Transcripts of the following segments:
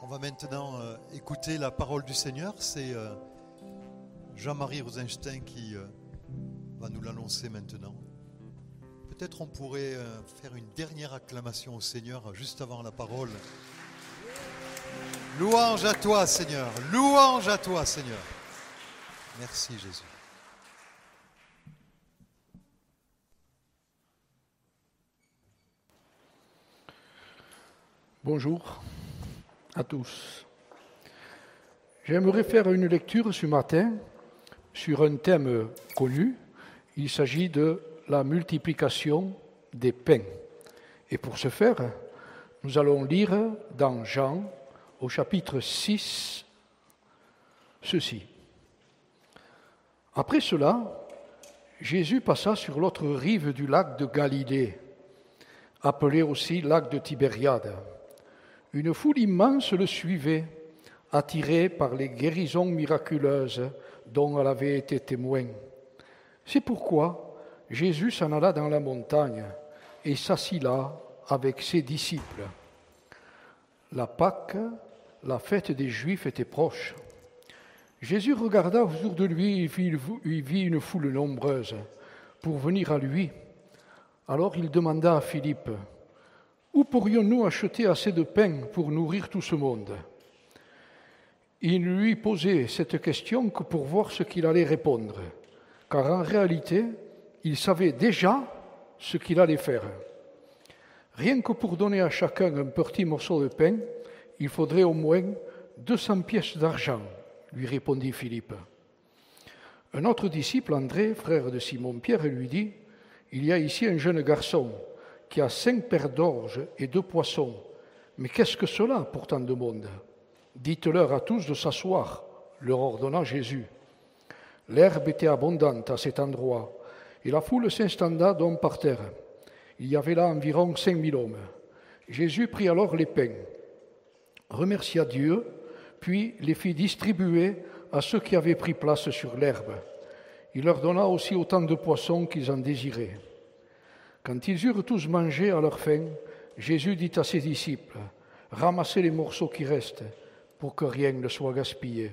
On va maintenant euh, écouter la parole du Seigneur. C'est euh, Jean-Marie Rosenstein qui euh, va nous l'annoncer maintenant. Peut-être on pourrait faire une dernière acclamation au Seigneur juste avant la parole. Louange à toi, Seigneur. Louange à toi, Seigneur. Merci, Jésus. Bonjour à tous. J'aimerais faire une lecture ce matin sur un thème connu. Il s'agit de la multiplication des pains. Et pour ce faire, nous allons lire dans Jean au chapitre 6 ceci. Après cela, Jésus passa sur l'autre rive du lac de Galilée, appelé aussi lac de Tibériade. Une foule immense le suivait, attirée par les guérisons miraculeuses dont elle avait été témoin. C'est pourquoi Jésus s'en alla dans la montagne et s'assit là avec ses disciples. La Pâque, la fête des Juifs, était proche. Jésus regarda autour de lui et vit une foule nombreuse pour venir à lui. Alors il demanda à Philippe, où pourrions-nous acheter assez de pain pour nourrir tout ce monde? Il ne lui posait cette question que pour voir ce qu'il allait répondre, car en réalité, il savait déjà ce qu'il allait faire. Rien que pour donner à chacun un petit morceau de pain, il faudrait au moins 200 pièces d'argent, lui répondit Philippe. Un autre disciple, André, frère de Simon-Pierre, lui dit, Il y a ici un jeune garçon qui a cinq paires d'orges et deux poissons. Mais qu'est-ce que cela pour tant de monde? Dites-leur à tous de s'asseoir, leur ordonna Jésus. L'herbe était abondante à cet endroit, et la foule s'instanda donc par terre. Il y avait là environ cinq mille hommes. Jésus prit alors les pains, remercia Dieu, puis les fit distribuer à ceux qui avaient pris place sur l'herbe. Il leur donna aussi autant de poissons qu'ils en désiraient. Quand ils eurent tous mangé à leur faim, Jésus dit à ses disciples, Ramassez les morceaux qui restent pour que rien ne soit gaspillé.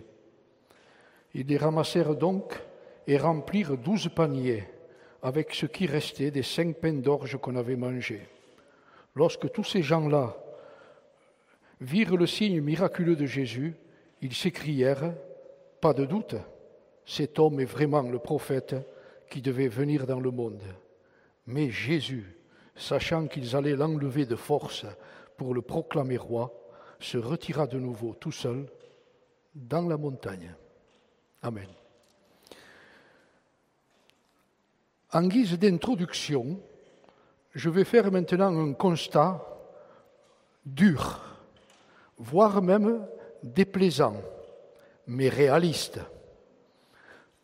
Ils les ramassèrent donc et remplirent douze paniers avec ce qui restait des cinq pains d'orge qu'on avait mangés. Lorsque tous ces gens-là virent le signe miraculeux de Jésus, ils s'écrièrent, Pas de doute, cet homme est vraiment le prophète qui devait venir dans le monde. Mais Jésus, sachant qu'ils allaient l'enlever de force pour le proclamer roi, se retira de nouveau tout seul dans la montagne. Amen. En guise d'introduction, je vais faire maintenant un constat dur, voire même déplaisant, mais réaliste.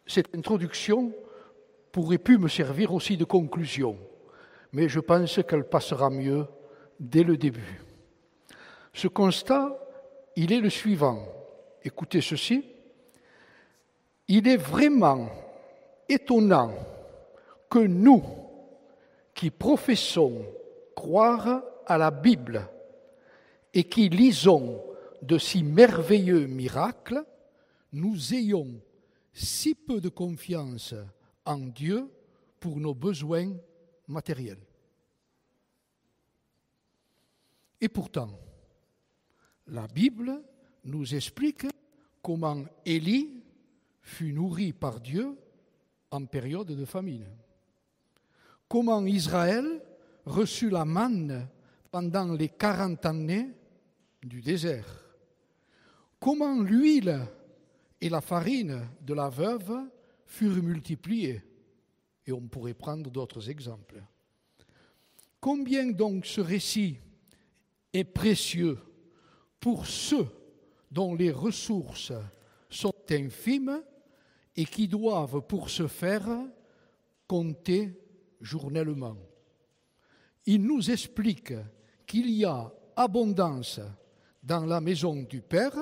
Cette introduction pourrait pu me servir aussi de conclusion, mais je pense qu'elle passera mieux dès le début. Ce constat, il est le suivant. Écoutez ceci. Il est vraiment étonnant que nous, qui professons croire à la Bible et qui lisons de si merveilleux miracles, nous ayons si peu de confiance en Dieu pour nos besoins matériels. Et pourtant, la Bible nous explique comment Élie fut nourri par Dieu en période de famine. Comment Israël reçut la manne pendant les quarante années du désert. Comment l'huile et la farine de la veuve furent multipliées. Et on pourrait prendre d'autres exemples. Combien donc ce récit est précieux pour ceux dont les ressources sont infimes et qui doivent pour ce faire compter journellement. Il nous explique qu'il y a abondance dans la maison du Père,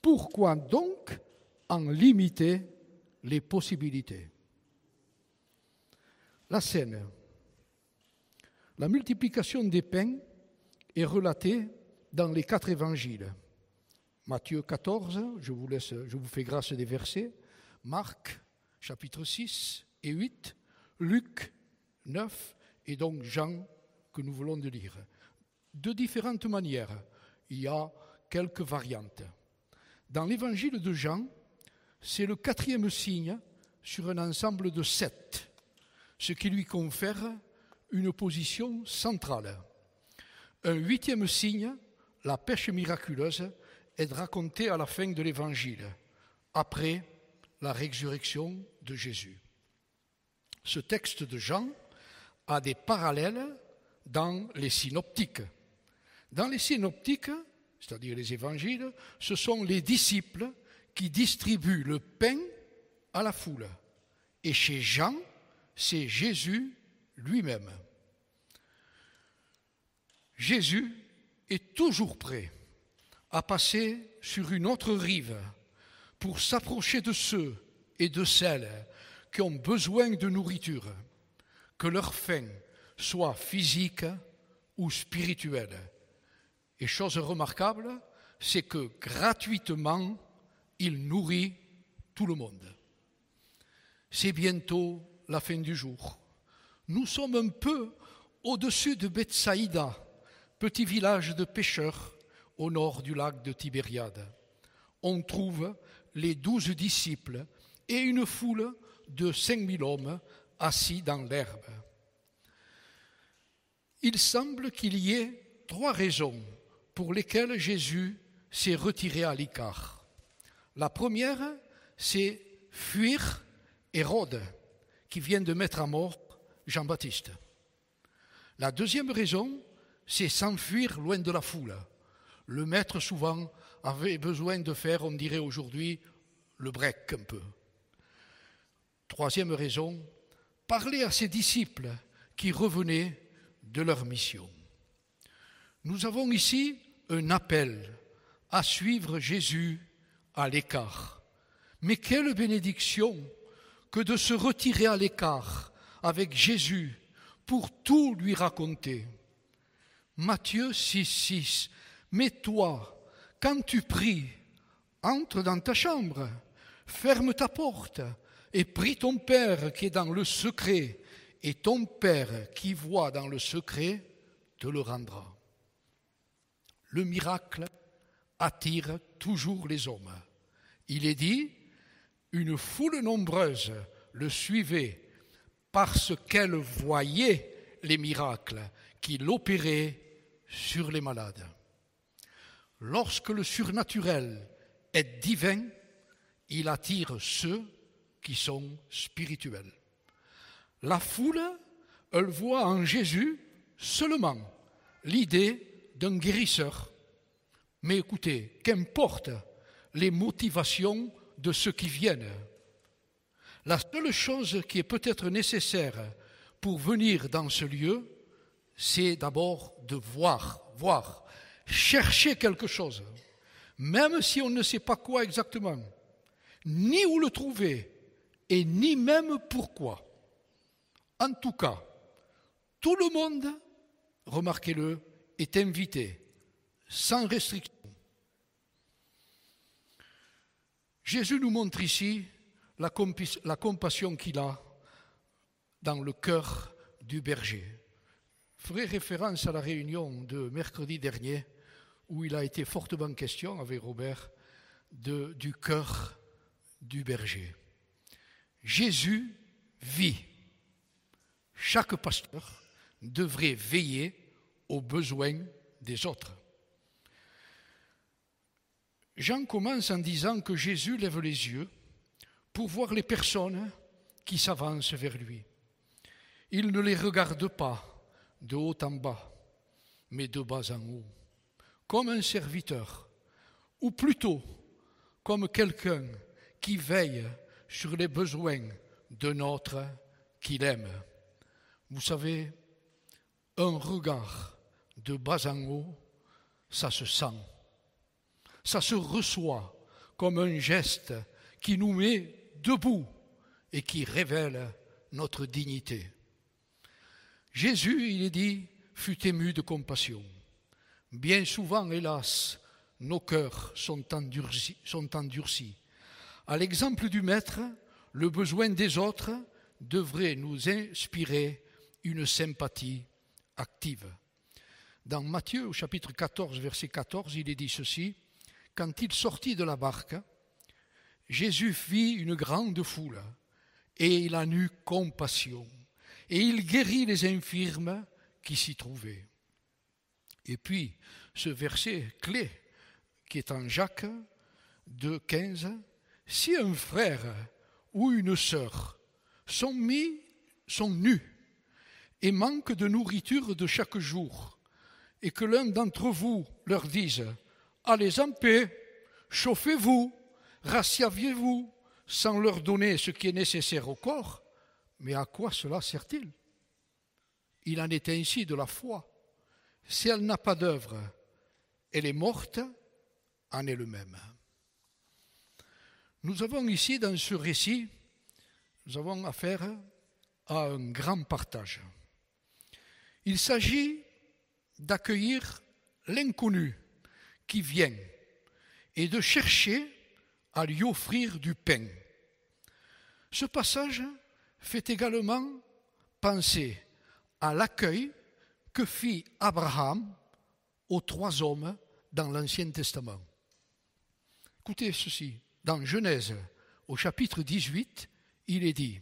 pourquoi donc en limiter les possibilités La scène. La multiplication des pains est relatée dans les quatre évangiles. Matthieu 14, je vous, fais grâce des versets. Marc, chapitre 6 et 8. Luc 9 et donc Jean que nous voulons de lire. De différentes manières, il y a quelques variantes. Dans l'évangile de Jean, c'est le quatrième signe sur un ensemble de sept, ce qui lui confère une position centrale. Un huitième signe, la pêche miraculeuse, est raconté à la fin de l'évangile, après la résurrection de Jésus. Ce texte de Jean a des parallèles dans les synoptiques. Dans les synoptiques, c'est-à-dire les évangiles, ce sont les disciples qui distribuent le pain à la foule. Et chez Jean, c'est Jésus lui-même. Jésus est toujours prêt à passer sur une autre rive pour s'approcher de ceux et de celles qui ont besoin de nourriture, que leur faim soit physique ou spirituelle. Et chose remarquable, c'est que gratuitement, il nourrit tout le monde. C'est bientôt la fin du jour. Nous sommes un peu au-dessus de Bethsaïda, petit village de pêcheurs au nord du lac de Tibériade. On trouve les douze disciples et une foule de cinq mille hommes assis dans l'herbe. Il semble qu'il y ait trois raisons pour lesquelles Jésus s'est retiré à l'écart. La première, c'est fuir Hérode, qui vient de mettre à mort Jean-Baptiste. La deuxième raison, c'est s'enfuir loin de la foule. Le maître, souvent, avait besoin de faire, on dirait aujourd'hui, le break un peu. Troisième raison, parler à ses disciples qui revenaient de leur mission. Nous avons ici un appel à suivre Jésus à l'écart. Mais quelle bénédiction que de se retirer à l'écart avec Jésus pour tout lui raconter. Matthieu 6, 6. Mais toi, quand tu pries, entre dans ta chambre, ferme ta porte et prie ton Père qui est dans le secret, et ton Père qui voit dans le secret te le rendra. Le miracle attire toujours les hommes. Il est dit, une foule nombreuse le suivait parce qu'elle voyait les miracles qu'il opérait sur les malades. Lorsque le surnaturel est divin, il attire ceux qui sont spirituels. La foule, elle voit en Jésus seulement l'idée d'un guérisseur. Mais écoutez, qu'importe les motivations de ceux qui viennent. La seule chose qui est peut-être nécessaire pour venir dans ce lieu, c'est d'abord de voir, voir, chercher quelque chose, même si on ne sait pas quoi exactement, ni où le trouver, et ni même pourquoi. En tout cas, tout le monde, remarquez-le, est invité, sans restriction. Jésus nous montre ici la, compassion qu'il a dans le cœur du berger. Je ferai référence à la réunion de mercredi dernier où il a été fortement question avec Robert du cœur du berger. Jésus vit. Chaque pasteur devrait veiller aux besoins des autres. Jean commence en disant que Jésus lève les yeux pour voir les personnes qui s'avancent vers lui. Il ne les regarde pas de haut en bas, mais de bas en haut, comme un serviteur, ou plutôt comme quelqu'un qui veille sur les besoins de notre qu'il aime. Vous savez, un regard de bas en haut, ça se sent, ça se reçoit comme un geste qui nous met debout et qui révèle notre dignité. Jésus, il est dit, fut ému de compassion. Bien souvent, hélas, nos cœurs sont endurcis. Sont. À l'exemple du Maître, le besoin des autres devrait nous inspirer une sympathie active. Dans Matthieu au chapitre 14, verset 14, il est dit ceci, Quand il sortit de la barque, Jésus vit une grande foule et il en eut compassion et il guérit les infirmes qui s'y trouvaient. Et puis, ce verset clé qui est en Jacques 2, 15, si un frère ou une sœur sont mis, sont nus et manquent de nourriture de chaque jour, et que l'un d'entre vous leur dise Allez en paix, chauffez-vous, rassiaviez-vous, sans leur donner ce qui est nécessaire au corps, mais à quoi cela sert-il? Il en est ainsi de la foi. Si elle n'a pas d'œuvre, elle est morte en elle-même. Nous avons ici, dans ce récit, nous avons affaire à un grand partage. Il s'agit d'accueillir l'inconnu qui vient et de chercher à lui offrir du pain. Ce passage fait également penser à l'accueil que fit Abraham aux trois hommes dans l'Ancien Testament. Écoutez ceci, dans Genèse, au chapitre 18, il est dit,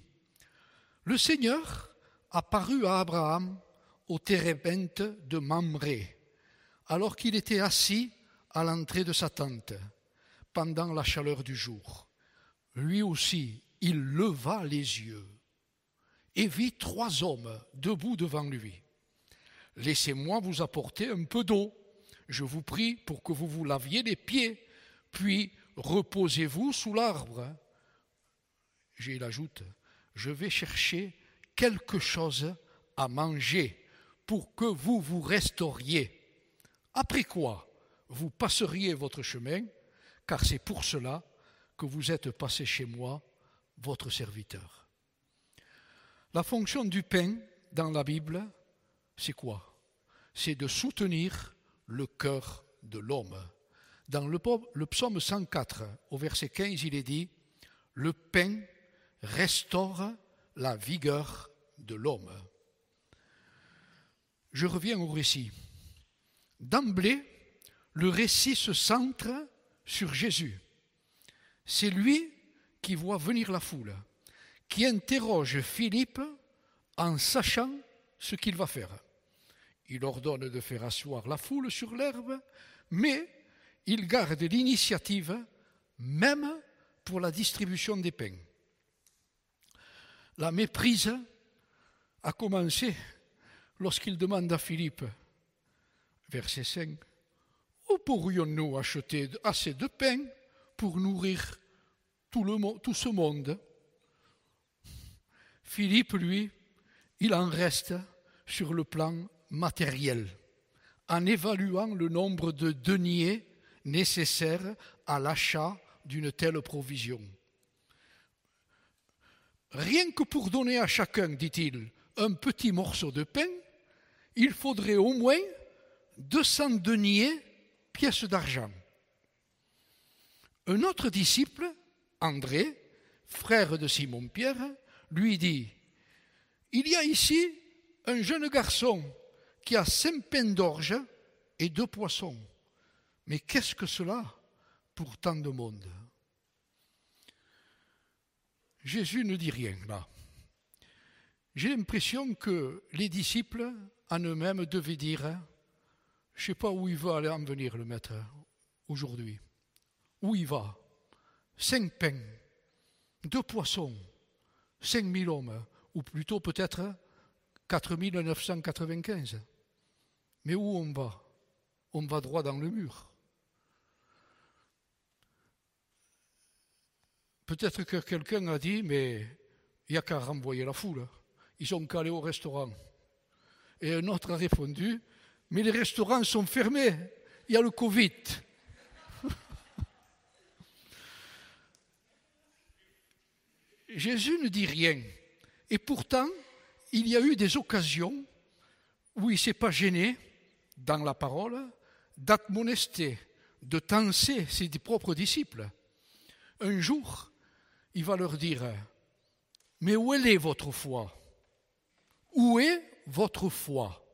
Le Seigneur apparut à Abraham au térébinthe de Mamré, alors qu'il était assis à l'entrée de sa tente, pendant la chaleur du jour. Lui aussi, il leva les yeux et vit trois hommes debout devant lui. Laissez-moi vous apporter un peu d'eau, je vous prie, pour que vous vous laviez les pieds, puis reposez-vous sous l'arbre. J'ai ajoute, je vais chercher quelque chose à manger pour que vous vous restauriez. Après quoi, vous passeriez votre chemin, car c'est pour cela que vous êtes passé chez moi, votre serviteur. La fonction du pain dans la Bible, c'est quoi? C'est de soutenir le cœur de l'homme. Dans le, psaume 104, au verset 15, il est dit, Le pain restaure la vigueur de l'homme. Je reviens au récit. D'emblée, le récit se centre sur Jésus. C'est lui qui voit venir la foule, qui interroge Philippe en sachant ce qu'il va faire. Il ordonne de faire asseoir la foule sur l'herbe, mais il garde l'initiative même pour la distribution des pains. La méprise a commencé lorsqu'il demande à Philippe, verset 5, Où pourrions-nous acheter assez de pain pour nourrir tout, le, tout ce monde? Philippe, lui, il en reste sur le plan matériel, en évaluant le nombre de deniers nécessaires à l'achat d'une telle provision. Rien que pour donner à chacun, dit-il, un petit morceau de pain, il faudrait au moins 200 deniers, pièces d'argent. Un autre disciple, André, frère de Simon-Pierre, lui dit, Il y a ici un jeune garçon qui a cinq pains d'orge et deux poissons. Mais qu'est-ce que cela pour tant de monde? Jésus ne dit rien là. J'ai l'impression que les disciples en eux-mêmes devaient dire Je ne sais pas où il va aller en venir le maître aujourd'hui. Où il va? Cinq pains, deux poissons, cinq mille hommes, ou plutôt peut-être 4995. Mais où on va? On va droit dans le mur. Peut-être que quelqu'un a dit, mais il n'y a qu'à renvoyer la foule. Ils qu'à aller au restaurant. Et un autre a répondu, mais les restaurants sont fermés, il y a le Covid. Jésus ne dit rien. Et pourtant, il y a eu des occasions où il ne s'est pas gêné, dans la parole, d'admonester de tenser ses propres disciples. Un jour, il va leur dire, mais où est votre foi? Où est votre foi?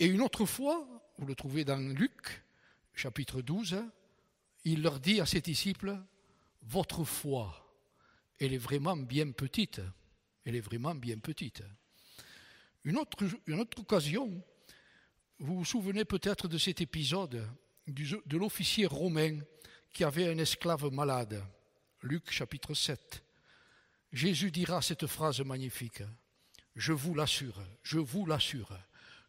Et une autre fois, vous le trouvez dans Luc, chapitre 12, il leur dit à ses disciples, votre foi, elle est vraiment bien petite. Elle est vraiment bien petite. Une autre, une autre occasion, vous vous souvenez peut-être de cet épisode de l'officier romain qui avait un esclave malade. Luc chapitre 7. Jésus dira cette phrase magnifique. Je vous l'assure, je vous l'assure,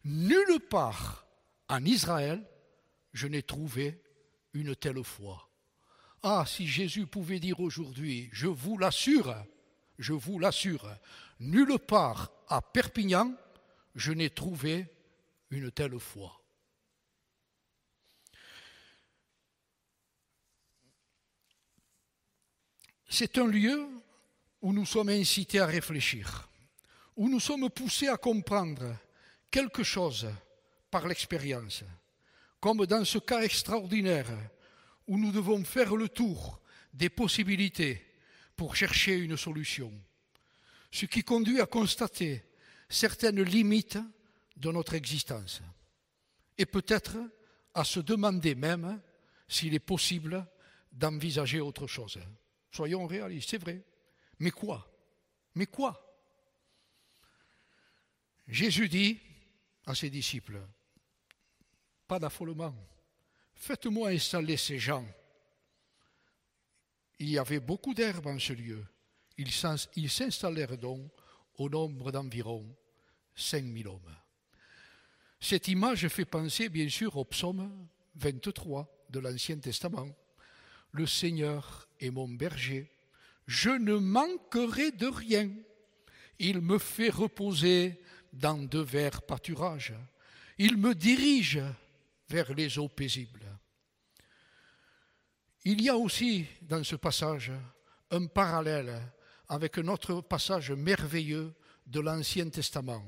nulle part en Israël je n'ai trouvé une telle foi. Ah, si Jésus pouvait dire aujourd'hui, je vous l'assure, je vous l'assure, nulle part à Perpignan je n'ai trouvé une telle foi. C'est un lieu où nous sommes incités à réfléchir, où nous sommes poussés à comprendre quelque chose par l'expérience, comme dans ce cas extraordinaire où nous devons faire le tour des possibilités pour chercher une solution, ce qui conduit à constater certaines limites de notre existence. Et peut-être à se demander même s'il est possible d'envisager autre chose. Soyons réalistes, c'est vrai. Mais quoi? Mais quoi? Jésus dit à ses disciples, pas d'affolement, faites-moi installer ces gens. Il y avait beaucoup d'herbes en ce lieu. Ils s'installèrent donc au nombre d'environ 5000 hommes. Cette image fait penser bien sûr au psaume 23 de l'Ancien Testament. Le Seigneur est mon berger, je ne manquerai de rien. Il me fait reposer dans de verts pâturages. Il me dirige vers les eaux paisibles. Il y a aussi dans ce passage un parallèle avec un autre passage merveilleux de l'Ancien Testament.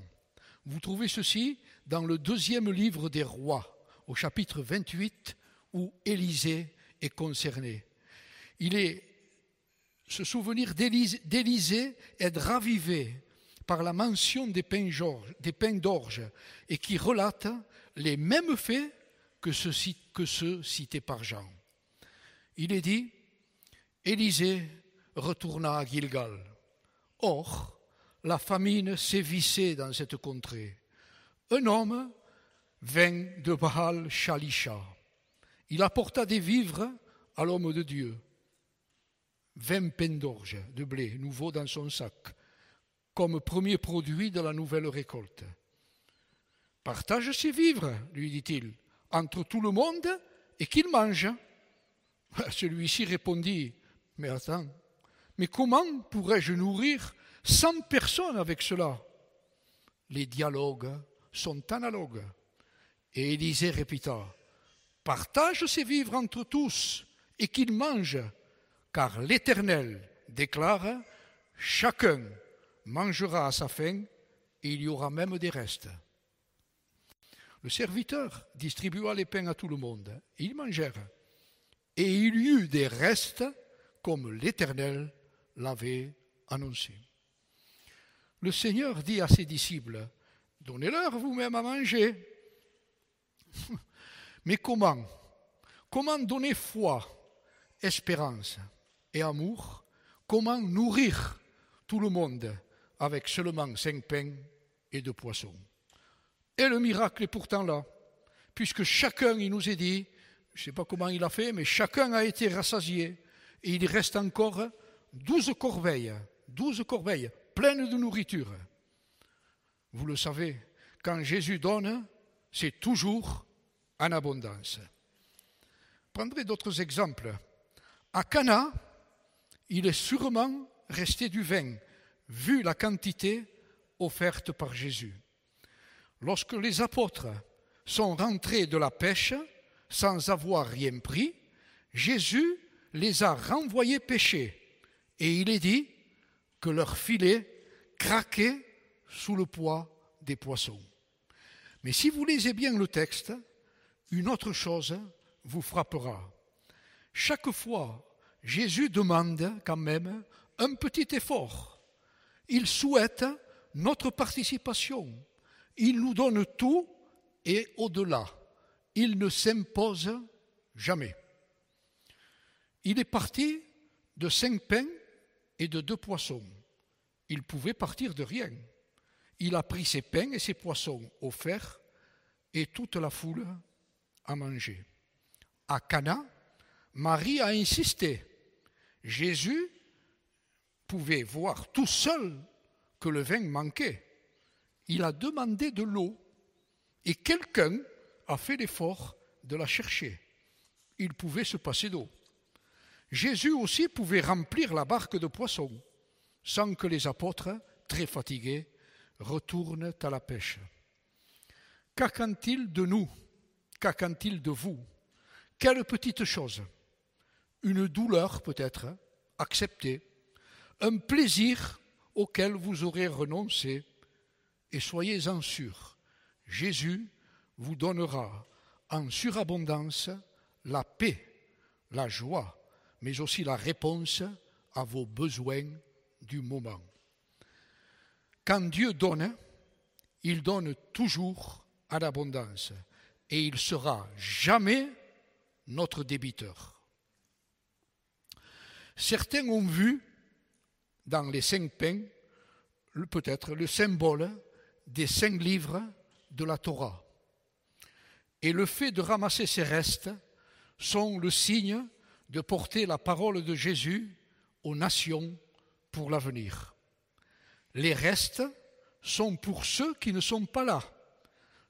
Vous trouvez ceci dans le deuxième livre des rois, au chapitre 28, où Élisée est concerné. Il est, ce souvenir d'Élisée est ravivé par la mention des pains d'orge et qui relate les mêmes faits que ceux, cités par Jean. Il est dit, Élisée retourna à Gilgal. Or, la famine sévissait dans cette contrée. Un homme vint de Baal Shalisha. Il apporta des vivres à l'homme de Dieu. Vingt pains d'orge de blé nouveau dans son sac, comme premier produit de la nouvelle récolte. Partage ces vivres, lui dit-il, entre tout le monde et qu'il mange. Celui-ci répondit, mais attends, mais comment pourrais-je nourrir cent personnes avec cela? Les dialogues sont analogues. Et Élisée répéta, partage ces vivres entre tous et qu'ils mangent, car l'Éternel déclare, chacun mangera à sa faim et il y aura même des restes. Le serviteur distribua les pains à tout le monde, ils mangèrent. Et il y eut des restes comme l'Éternel l'avait annoncé. Le Seigneur dit à ses disciples, Donnez-leur vous-même à manger. Mais comment? Comment donner foi, espérance et amour? Comment nourrir tout le monde avec seulement cinq pains et deux poissons Et le miracle est pourtant là, puisque chacun, il nous est dit, je ne sais pas comment il a fait, mais chacun a été rassasié. Et il reste encore douze corbeilles, douze corbeilles pleines de nourriture. Vous le savez, quand Jésus donne, c'est toujours en abondance. Prendrez d'autres exemples. À Cana, il est sûrement resté du vin, vu la quantité offerte par Jésus. Lorsque les apôtres sont rentrés de la pêche sans avoir rien pris, Jésus les a renvoyés pêcher. Et il est dit que leur filet craquait sous le poids des poissons. Mais si vous lisez bien le texte, une autre chose vous frappera. Chaque fois, Jésus demande quand même un petit effort. Il souhaite notre participation. Il nous donne tout et au-delà. Il ne s'impose jamais. Il est parti de cinq pains et de deux poissons. Il pouvait partir de rien. Il a pris ses pains et ses poissons offerts et toute la foule a mangé. À Cana, Marie a insisté. Jésus pouvait voir tout seul que le vin manquait. Il a demandé de l'eau et quelqu'un a fait l'effort de la chercher. Il pouvait se passer d'eau. Jésus aussi pouvait remplir la barque de poissons sans que les apôtres, très fatigués, retournent à la pêche. Qu'attend-il de nous? Qu'attend-il de vous? Quelle petite chose? Une douleur peut-être acceptée, un plaisir auquel vous aurez renoncé, et soyez-en sûrs, Jésus vous donnera en surabondance la paix, la joie, mais aussi la réponse à vos besoins du moment. Quand Dieu donne, il donne toujours à l'abondance et il sera jamais notre débiteur. Certains ont vu dans les cinq pains peut-être le symbole des cinq livres de la Torah. Et le fait de ramasser ces restes sont le signe de porter la parole de Jésus aux nations pour l'avenir. Les restes sont pour ceux qui ne sont pas là,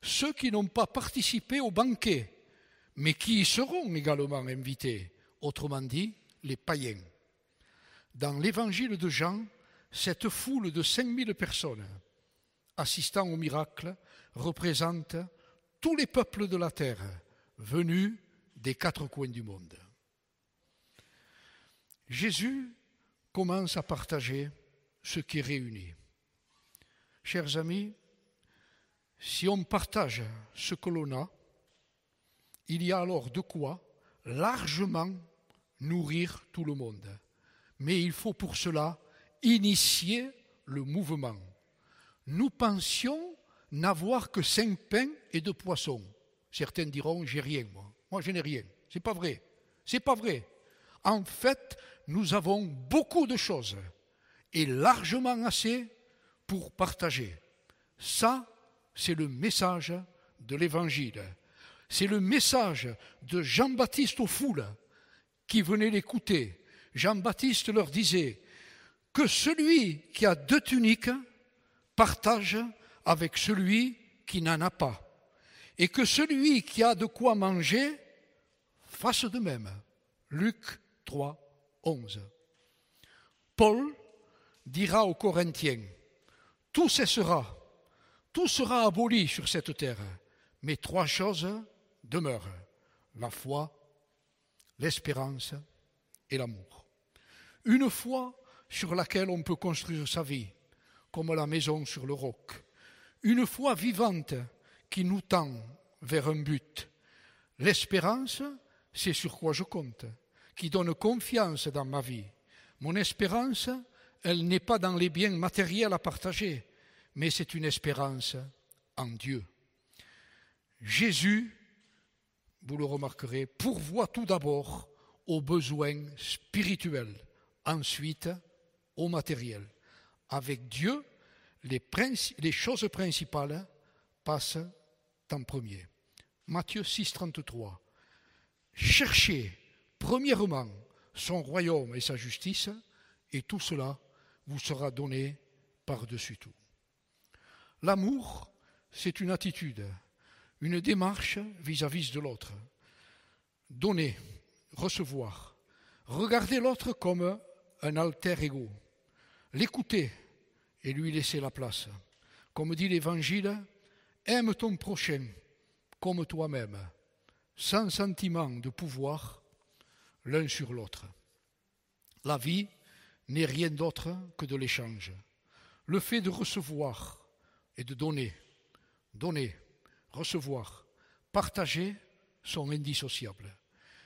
ceux qui n'ont pas participé au banquet, mais qui y seront également invités, autrement dit, les païens. Dans l'évangile de Jean, cette foule de 5000 personnes assistant au miracle représente tous les peuples de la terre venus des quatre coins du monde. Jésus commence à partager ce qui réunit. Chers amis, si on partage ce que l'on a, il y a alors de quoi largement nourrir tout le monde. Mais il faut pour cela initier le mouvement. Nous pensions n'avoir que cinq pains et deux poissons. Certains diront j'ai rien, moi. Moi, je n'ai rien. C'est pas vrai. C'est pas vrai. En fait, nous avons beaucoup de choses et largement assez pour partager. Ça, c'est le message de l'Évangile. C'est le message de Jean-Baptiste aux foules qui venaient l'écouter. Jean-Baptiste leur disait que celui qui a deux tuniques partage avec celui qui n'en a pas, et que celui qui a de quoi manger fasse de même. Luc 3, 11. Paul dira aux Corinthiens, tout cessera, tout sera aboli sur cette terre, mais trois choses demeurent, la foi, l'espérance et l'amour. Une foi sur laquelle on peut construire sa vie, comme la maison sur le roc. Une foi vivante qui nous tend vers un but. L'espérance, c'est sur quoi je compte qui donne confiance dans ma vie. Mon espérance, elle n'est pas dans les biens matériels à partager, mais c'est une espérance en Dieu. Jésus, vous le remarquerez, pourvoit tout d'abord aux besoins spirituels, ensuite aux matériels. Avec Dieu, les, les choses principales passent en premier. Matthieu 6, 33. Cherchez premièrement son royaume et sa justice, et tout cela vous sera donné par-dessus tout. L'amour, c'est une attitude, une démarche vis-à-vis de l'autre. Donner, recevoir, regarder l'autre comme un alter ego, l'écouter et lui laisser la place. Comme dit l'Évangile, aime ton prochain comme toi-même, sans sentiment de pouvoir l'un sur l'autre. La vie n'est rien d'autre que de l'échange. Le fait de recevoir et de donner, donner, recevoir, partager sont indissociables.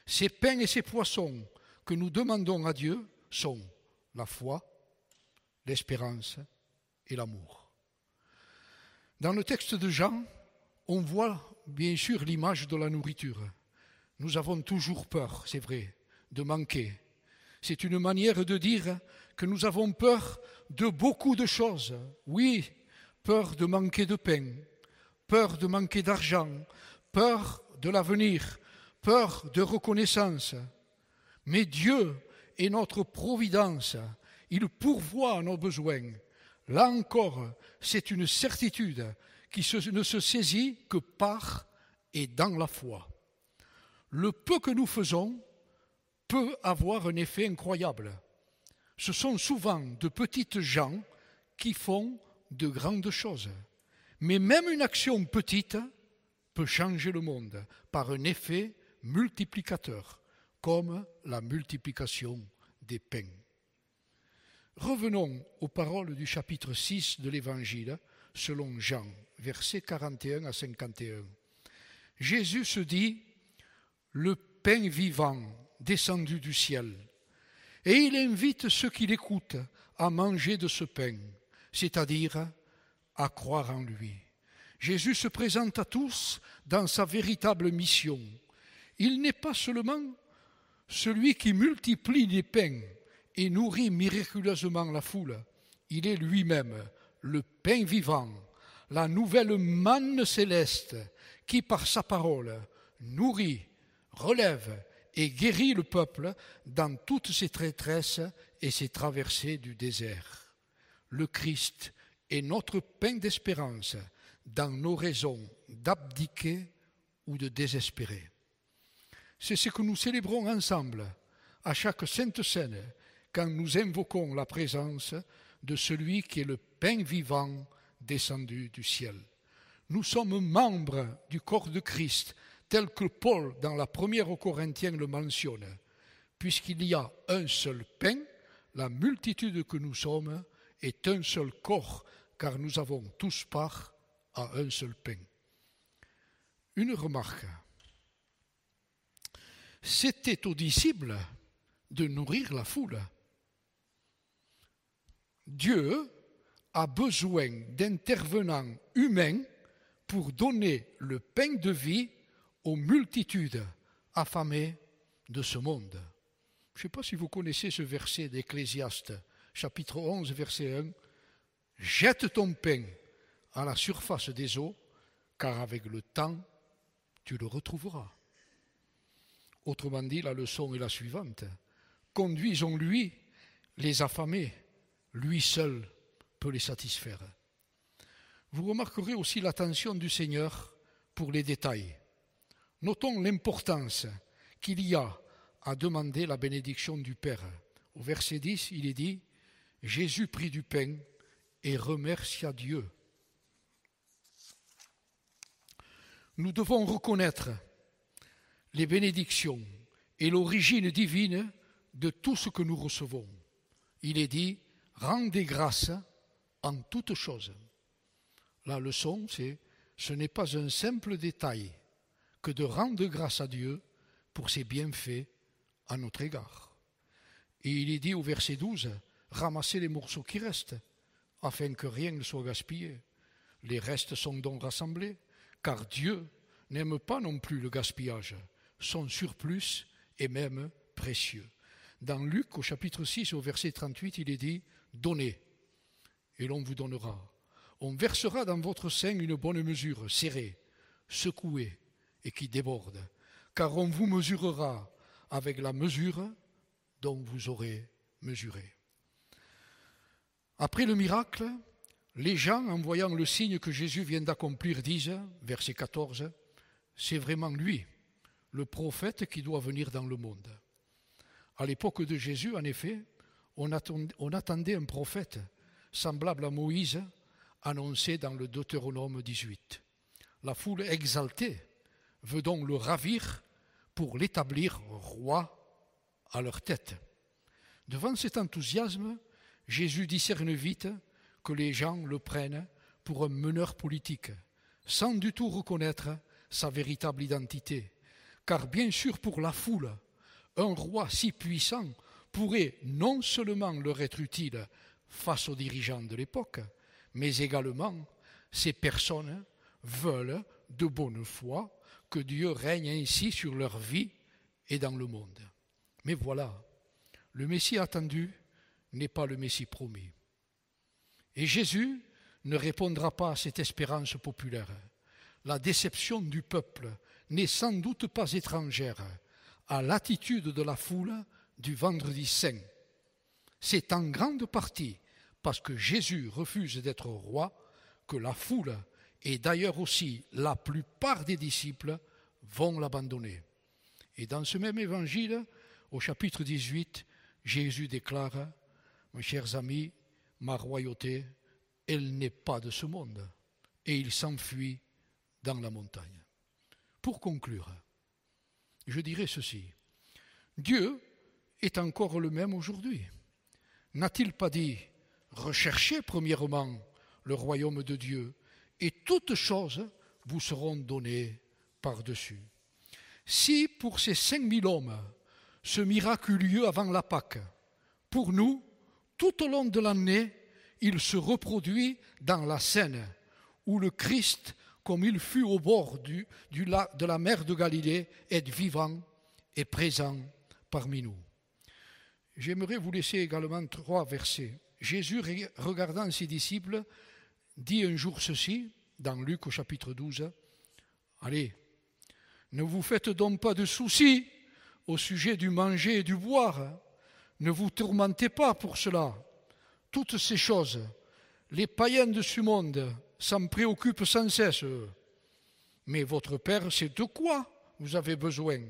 Ces pains et ces poissons que nous demandons à Dieu sont la foi, l'espérance et l'amour. Dans le texte de Jean, on voit bien sûr l'image de la nourriture. Nous avons toujours peur, c'est vrai, de manquer. C'est une manière de dire que nous avons peur de beaucoup de choses. Oui, peur de manquer de pain, peur de manquer d'argent, peur de l'avenir, peur de reconnaissance. Mais Dieu est notre providence. Il pourvoit à nos besoins. Là encore, c'est une certitude qui ne se saisit que par et dans la foi. Le peu que nous faisons peut avoir un effet incroyable. Ce sont souvent de petites gens qui font de grandes choses. Mais même une action petite peut changer le monde par un effet multiplicateur, comme la multiplication des pains. Revenons aux paroles du chapitre 6 de l'Évangile selon Jean, versets 41 à 51. Jésus se dit, le pain vivant descendu du ciel, et il invite ceux qui l'écoutent à manger de ce pain, c'est-à-dire à croire en lui. Jésus se présente à tous dans sa véritable mission. Il n'est pas seulement celui qui multiplie les pains et nourrit miraculeusement la foule, il est lui-même le pain vivant, la nouvelle manne céleste qui, par sa parole, nourrit, relève et guérit le peuple dans toutes ses traîtresses et ses traversées du désert. Le Christ est notre pain d'espérance dans nos raisons d'abdiquer ou de désespérer. C'est ce que nous célébrons ensemble à chaque sainte scène quand nous invoquons la présence de celui qui est le pain vivant descendu du ciel. Nous sommes membres du corps de Christ, tel que Paul, dans la première aux Corinthiens, le mentionne. Puisqu'il y a un seul pain, la multitude que nous sommes est un seul corps, car nous avons tous part à un seul pain. Une remarque. C'était aux disciples de nourrir la foule. Dieu a besoin d'intervenants humains pour donner le pain de vie aux multitudes affamées de ce monde. Je ne sais pas si vous connaissez ce verset d'Ecclésiaste, chapitre 11, verset 1. Jette ton pain à la surface des eaux, car avec le temps, tu le retrouveras. Autrement dit, la leçon est la suivante. Conduisons-lui les affamés lui seul peut les satisfaire. Vous remarquerez aussi l'attention du Seigneur pour les détails. Notons l'importance qu'il y a à demander la bénédiction du Père. Au verset 10, il est dit, Jésus prit du pain et remercia Dieu. Nous devons reconnaître les bénédictions et l'origine divine de tout ce que nous recevons. Il est dit, rendez grâce en toutes choses. La leçon, c'est ce n'est pas un simple détail que de rendre grâce à Dieu pour ses bienfaits à notre égard. Et il est dit au verset 12, ramassez les morceaux qui restent, afin que rien ne soit gaspillé. Les restes sont donc rassemblés, car Dieu n'aime pas non plus le gaspillage. Son surplus est même précieux. Dans Luc, au chapitre 6, au verset 38, il est dit Donnez, et l'on vous donnera. On versera dans votre sein une bonne mesure, serrée, secouée, et qui déborde, car on vous mesurera avec la mesure dont vous aurez mesuré. Après le miracle, les gens, en voyant le signe que Jésus vient d'accomplir, disent, verset 14, c'est vraiment lui, le prophète qui doit venir dans le monde. À l'époque de Jésus, en effet, on attendait un prophète semblable à Moïse annoncé dans le Deutéronome 18. La foule exaltée veut donc le ravir pour l'établir roi à leur tête. Devant cet enthousiasme, Jésus discerne vite que les gens le prennent pour un meneur politique, sans du tout reconnaître sa véritable identité, car bien sûr pour la foule, un roi si puissant pourrait non seulement leur être utile face aux dirigeants de l'époque, mais également ces personnes veulent de bonne foi que Dieu règne ainsi sur leur vie et dans le monde. Mais voilà, le Messie attendu n'est pas le Messie promis. Et Jésus ne répondra pas à cette espérance populaire. La déception du peuple n'est sans doute pas étrangère à l'attitude de la foule du vendredi saint. C'est en grande partie parce que Jésus refuse d'être roi que la foule, et d'ailleurs aussi la plupart des disciples, vont l'abandonner. Et dans ce même évangile, au chapitre 18, Jésus déclare, mes chers amis, ma royauté, elle n'est pas de ce monde. Et il s'enfuit dans la montagne. Pour conclure, je dirais ceci. Dieu est encore le même aujourd'hui. N'a-t-il pas dit Recherchez premièrement le royaume de Dieu et toutes choses vous seront données par-dessus. Si pour ces cinq mille hommes, ce miracle eut lieu avant la Pâque, pour nous, tout au long de l'année, il se reproduit dans la scène où le Christ, comme il fut au bord de la mer de Galilée, est vivant et présent parmi nous. J'aimerais vous laisser également trois versets. Jésus, regardant ses disciples, dit un jour ceci, dans Luc au chapitre 12, Allez, ne vous faites donc pas de soucis au sujet du manger et du boire, ne vous tourmentez pas pour cela. Toutes ces choses, les païens de ce monde s'en préoccupent sans cesse. Mais votre Père sait de quoi vous avez besoin.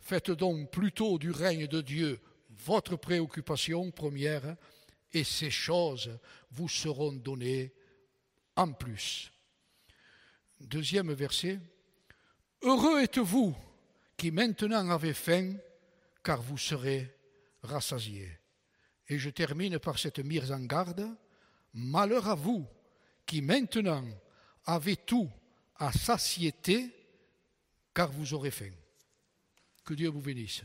Faites donc plutôt du règne de Dieu votre préoccupation première, et ces choses vous seront données en plus. Deuxième verset. Heureux êtes-vous qui maintenant avez faim, car vous serez rassasiés. Et je termine par cette mise en garde. Malheur à vous qui maintenant avez tout à satiété, car vous aurez faim. Que Dieu vous bénisse.